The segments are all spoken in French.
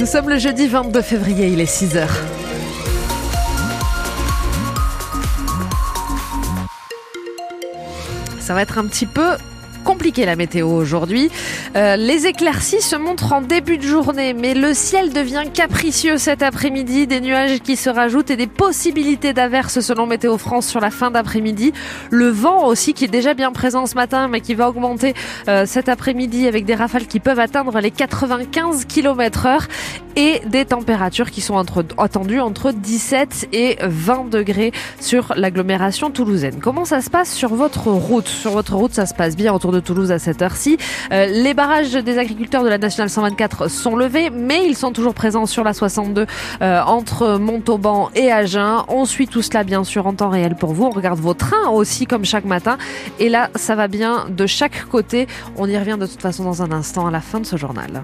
Nous sommes le jeudi 22 février, il est 6h. Ça va être un petit peu compliqué la météo aujourd'hui. Euh, les éclaircies se montrent en début de journée, mais le ciel devient capricieux cet après-midi. Des nuages qui se rajoutent et des possibilités d'averses selon Météo France sur la fin d'après-midi. Le vent aussi qui est déjà bien présent ce matin, mais qui va augmenter euh, cet après-midi avec des rafales qui peuvent atteindre les 95 km heure et des températures qui sont attendues entre 17 et 20 degrés sur l'agglomération toulousaine. Comment ça se passe sur votre route? Sur votre route, ça se passe bien autour de Toulouse à cette heure-ci. Euh, les barrages des agriculteurs de la Nationale 124 sont levés, mais ils sont toujours présents sur la 62 euh, entre Montauban et Agen. On suit tout cela bien sûr en temps réel pour vous. On regarde vos trains aussi comme chaque matin. Et là, ça va bien de chaque côté. On y revient de toute façon dans un instant à la fin de ce journal.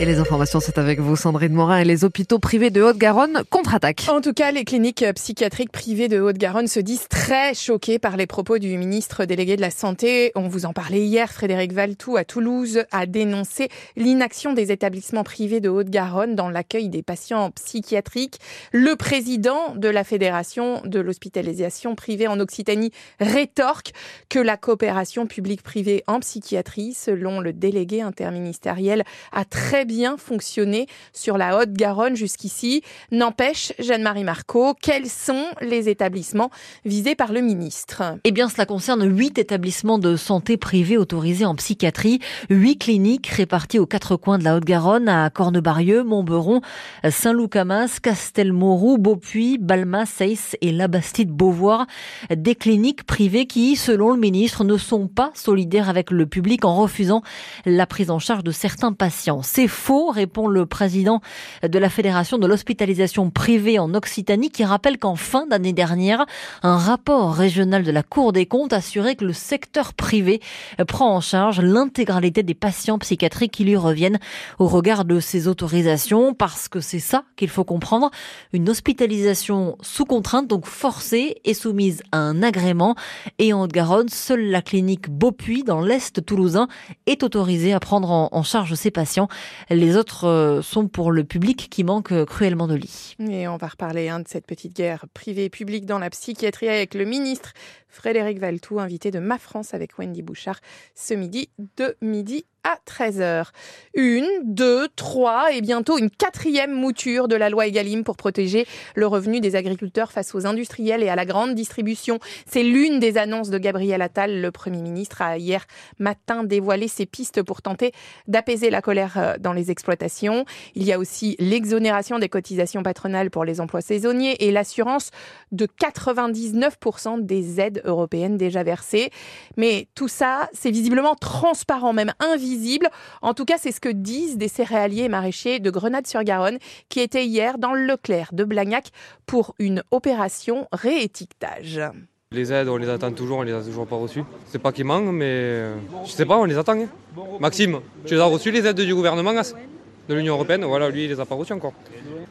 Et les informations, c'est avec vous, Sandrine Morin. Et les hôpitaux privés de Haute-Garonne contre-attaquent. En tout cas, les cliniques psychiatriques privées de Haute-Garonne se disent très choquées par les propos du ministre délégué de la Santé. On vous en parlait hier. Frédéric Valtou à Toulouse a dénoncé l'inaction des établissements privés de Haute-Garonne dans l'accueil des patients psychiatriques. Le président de la Fédération de l'hospitalisation privée en Occitanie rétorque que la coopération publique-privée en psychiatrie, selon le délégué interministériel, a très bien fonctionné sur la Haute-Garonne jusqu'ici. N'empêche, Jeanne-Marie Marco, quels sont les établissements visés par le ministre? Eh bien, cela concerne huit établissements de santé privés autorisés en psychiatrie, huit cliniques réparties aux quatre coins de la Haute-Garonne, à Cornebarieux, Montberon, Saint-Loup-Camas, Castelmourou, Beaupuy, Balma, Seyss et Labastide-Beauvoir. Des cliniques privées qui, selon le ministre, ne sont pas solidaires avec le public en refusant la prise en charge de certains patients. Faux, répond le président de la Fédération de l'hospitalisation privée en Occitanie, qui rappelle qu'en fin d'année dernière, un rapport régional de la Cour des comptes assurait que le secteur privé prend en charge l'intégralité des patients psychiatriques qui lui reviennent au regard de ses autorisations, parce que c'est ça qu'il faut comprendre. Une hospitalisation sous contrainte, donc forcée, est soumise à un agrément. Et en Haute-Garonne, seule la clinique Beaupuy, dans l'Est toulousain, est autorisée à prendre en charge ses patients. Les autres euh, sont pour le public qui manque euh, cruellement de lits. Et on va reparler hein, de cette petite guerre privée-publique dans la psychiatrie avec le ministre Frédéric Valtou, invité de Ma France avec Wendy Bouchard ce midi de midi à 13h. Une, deux, trois et bientôt une quatrième mouture de la loi Egalim pour protéger le revenu des agriculteurs face aux industriels et à la grande distribution. C'est l'une des annonces de Gabriel Attal. Le Premier ministre a hier matin dévoilé ses pistes pour tenter d'apaiser la colère euh, dans les exploitations. Il y a aussi l'exonération des cotisations patronales pour les emplois saisonniers et l'assurance de 99% des aides européennes déjà versées. Mais tout ça, c'est visiblement transparent, même invisible. En tout cas, c'est ce que disent des céréaliers et maraîchers de Grenade-sur-Garonne qui étaient hier dans le Leclerc de Blagnac pour une opération réétiquetage. Les aides, on les attend toujours, on les a toujours pas reçues. C'est pas qu'ils manquent, mais euh, je sais pas, on les attend. Hein. Maxime, tu les as reçues les aides du gouvernement de l'Union Européenne? Voilà, lui, il les a pas reçues encore.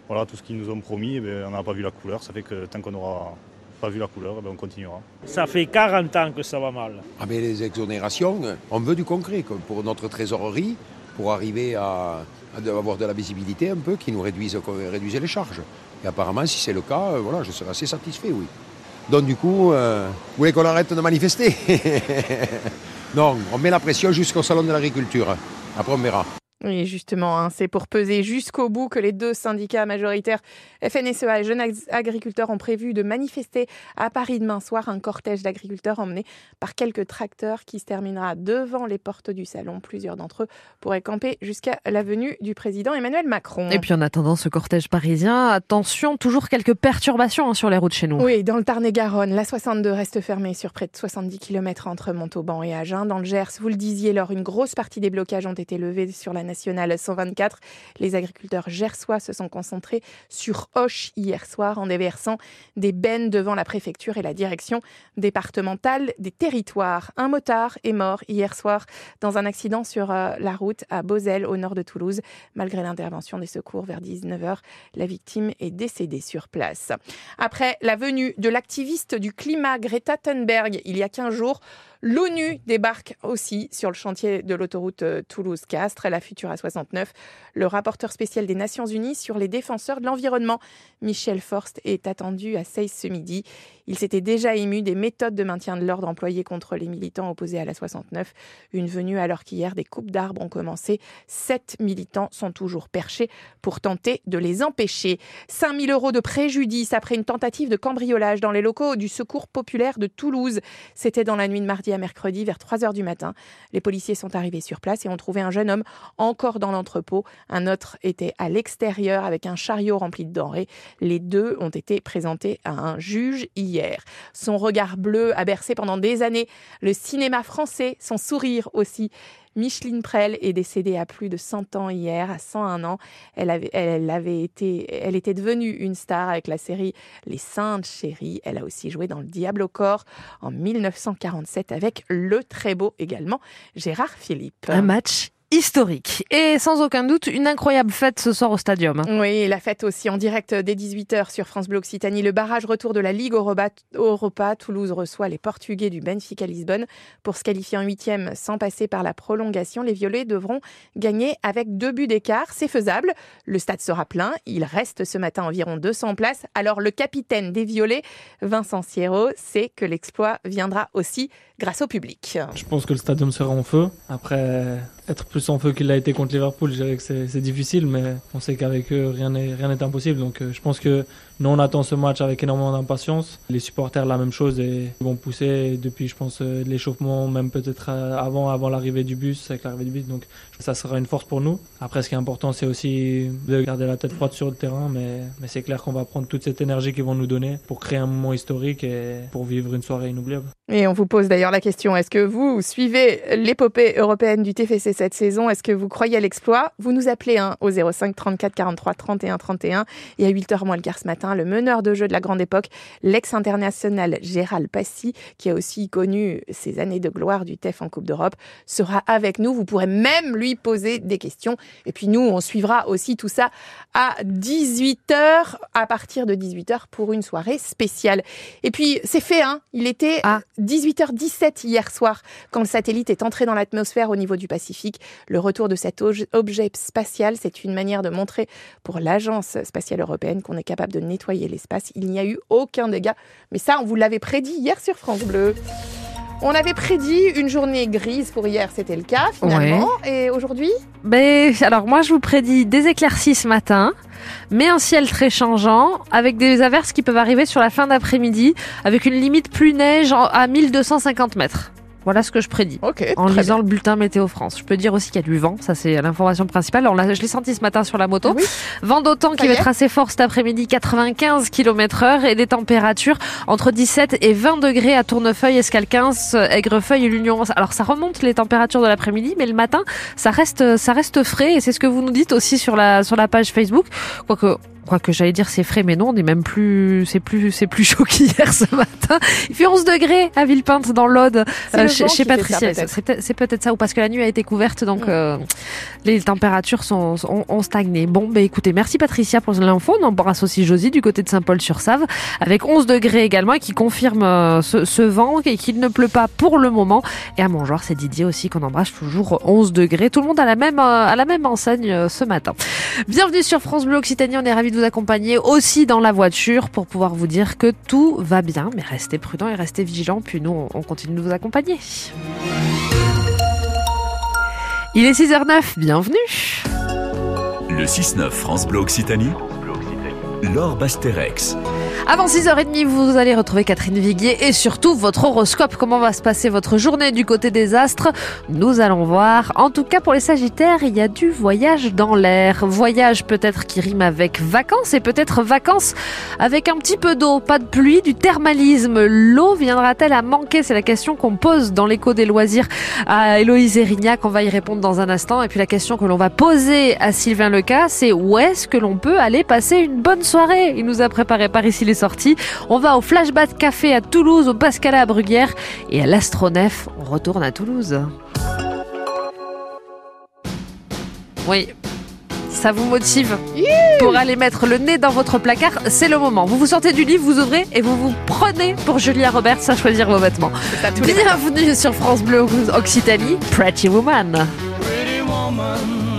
Voilà, tout ce qu'ils nous ont promis, eh on n'a pas vu la couleur. Ça fait que tant qu'on n'aura pas vu la couleur, eh ben, on continuera. Ça fait 40 ans que ça va mal. Ah mais les exonérations, on veut du concret pour notre trésorerie, pour arriver à, avoir de la visibilité un peu, qui nous réduise, réduise les charges. Et apparemment, si c'est le cas, euh, voilà, je serai assez satisfait, oui. Donc du coup, euh, vous voulez qu'on arrête de manifester? Non, on met la pression jusqu'au salon de l'agriculture. Après, on verra. Oui, justement, hein, c'est pour peser jusqu'au bout que les deux syndicats majoritaires FNSEA et Jeunes Agriculteurs ont prévu de manifester à Paris demain soir un cortège d'agriculteurs emmené par quelques tracteurs qui se terminera devant les portes du salon. Plusieurs d'entre eux pourraient camper jusqu'à la venue du président Emmanuel Macron. Et puis en attendant ce cortège parisien, attention, toujours quelques perturbations hein, sur les routes chez nous. Oui, dans le Tarn-et-Garonne, la 62 reste fermée sur près de 70 km entre Montauban et Agen. Dans le Gers, vous le disiez, lors une grosse partie des blocages ont été levés sur la nationale 124. Les agriculteurs gersois se sont concentrés sur Hoche hier soir en déversant des bennes devant la préfecture et la direction départementale des territoires. Un motard est mort hier soir dans un accident sur euh, la route à Beauzelle au nord de Toulouse. Malgré l'intervention des secours vers 19h, la victime est décédée sur place. Après la venue de l'activiste du climat Greta Thunberg il y a 15 jours, L'ONU débarque aussi sur le chantier de l'autoroute euh, Toulouse-Castres, la future A69. Le rapporteur spécial des Nations Unies sur les défenseurs de l'environnement, Michel Forst, est attendu à Seyss ce midi. Il s'était déjà ému des méthodes de maintien de l'ordre employées contre les militants opposés à la 69. Une venue alors qu'hier des coupes d'arbres ont commencé. Sept militants sont toujours perchés pour tenter de les empêcher. 5000 euros de préjudice après une tentative de cambriolage dans les locaux du Secours populaire de Toulouse. C'était dans la nuit de mardi à mercredi vers 3 heures du matin. Les policiers sont arrivés sur place et ont trouvé un jeune homme encore dans l'entrepôt. Un autre était à l'extérieur avec un chariot rempli de denrées. Les deux ont été présentés à un juge hier. Son regard bleu a bercé pendant des années le cinéma français, son sourire aussi. Micheline Prel est décédée à plus de 100 ans hier, à 101 ans. Elle avait, été, elle était devenue une star avec la série Les Saintes Chéries. Elle a aussi joué dans Le Diable au corps en 1947 avec le très beau également Gérard Philippe. Un match historique. Et sans aucun doute, une incroyable fête ce soir au Stadium. Oui, la fête aussi en direct dès 18h sur France Bleu Occitanie. Le barrage retour de la Ligue Europa. Europa. Toulouse reçoit les Portugais du Benfica Lisbonne. Pour se qualifier en huitième sans passer par la prolongation, les Violets devront gagner avec deux buts d'écart. C'est faisable. Le stade sera plein. Il reste ce matin environ 200 places. Alors le capitaine des Violets, Vincent Sierro, sait que l'exploit viendra aussi grâce au public. Je pense que le stadium sera en feu. Après, être plus en feu qu'il l'a été contre Liverpool, je dirais que c'est difficile, mais on sait qu'avec eux, rien n'est rien n'est impossible. Donc euh, je pense que nous, on attend ce match avec énormément d'impatience. Les supporters, la même chose, et ils vont pousser depuis, je pense, euh, l'échauffement, même peut-être euh, avant, avant l'arrivée du bus, avec l'arrivée du bus. Donc ça sera une force pour nous. Après, ce qui est important, c'est aussi de garder la tête froide sur le terrain, mais, mais c'est clair qu'on va prendre toute cette énergie qu'ils vont nous donner pour créer un moment historique et pour vivre une soirée inoubliable. Et on vous pose d'ailleurs la question, est-ce que vous suivez l'épopée européenne du TFC cette saison? Est-ce que vous croyez à l'exploit? Vous nous appelez hein, au 05 34 43 31 31 et à 8h moins le quart ce matin, le meneur de jeu de la grande époque, l'ex-international Gérald Passy, qui a aussi connu ses années de gloire du TEF en Coupe d'Europe, sera avec nous. Vous pourrez même lui poser des questions. Et puis nous, on suivra aussi tout ça à 18h, à partir de 18h pour une soirée spéciale. Et puis c'est fait, hein il était... Ah. 18h17 hier soir, quand le satellite est entré dans l'atmosphère au niveau du Pacifique. Le retour de cet objet spatial, c'est une manière de montrer pour l'Agence spatiale européenne qu'on est capable de nettoyer l'espace. Il n'y a eu aucun dégât. Mais ça, on vous l'avait prédit hier sur France Bleu. On avait prédit une journée grise pour hier, c'était le cas finalement. Et aujourd'hui? Ben, Alors moi je vous prédis des éclaircies ce matin, mais un ciel très changeant, avec des averses qui peuvent arriver sur la fin d'après-midi, avec une limite plus neige à 1250 mètres. Voilà ce que je prédis. en lisant le bulletin Météo France. Je peux dire aussi qu'il y a du vent, ça c'est l'information principale. Je l'ai senti ce matin sur la moto. Vent d'autant qui va être assez fort cet après-midi, 95 km heure et des températures entre 17 et 20 degrés à Tournefeuille, Escalquins, Aigrefeuille et l'Union. Alors ça remonte les températures de l'après-midi, mais le matin ça reste ça reste frais et c'est ce que vous nous dites aussi sur la sur la page Facebook. Quoique quoi que j'allais dire c'est frais, mais non, on est même plus, c'est plus, c'est plus chaud qu'hier ce matin. Il fait 11 degrés à Villepinte dans l'Aude, euh, chez, chez Patricia. C'est peut-être ça, ou parce que la nuit a été couverte, donc mm. euh, les températures sont, ont, stagné. Bon, bah écoutez, merci Patricia pour l'info. On embrasse aussi Josie du côté de Saint-Paul-sur-Save, avec 11 degrés également, et qui confirme euh, ce, ce, vent et qu'il ne pleut pas pour le moment. Et à Montjoie, c'est Didier aussi qu'on embrasse toujours 11 degrés. Tout le monde à la même, à la même enseigne ce matin. Bienvenue sur France Bleu Occitanie. On est ravis de vous accompagner aussi dans la voiture pour pouvoir vous dire que tout va bien. Mais restez prudents et restez vigilants. Puis nous, on continue de vous accompagner. Il est 6h09. Bienvenue. Le 6-9 France Bleu Occitanie. Laure Basterex. Avant 6h30, vous allez retrouver Catherine Viguier et surtout votre horoscope. Comment va se passer votre journée du côté des astres? Nous allons voir. En tout cas, pour les Sagittaires, il y a du voyage dans l'air. Voyage peut-être qui rime avec vacances et peut-être vacances avec un petit peu d'eau, pas de pluie, du thermalisme. L'eau viendra-t-elle à manquer? C'est la question qu'on pose dans l'écho des loisirs à Héloïse Erignac. On va y répondre dans un instant. Et puis la question que l'on va poser à Sylvain Leca, c'est où est-ce que l'on peut aller passer une bonne soirée? Il nous a préparé par ici les sorties. On va au Flashback Café à Toulouse, au Pascala à Bruguière et à l'Astronef. On retourne à Toulouse. Oui, ça vous motive pour aller mettre le nez dans votre placard, c'est le moment. Vous vous sortez du livre, vous ouvrez et vous vous prenez pour Julia Roberts à choisir vos vêtements. Bienvenue sur France Bleu Occitanie, Pretty Woman.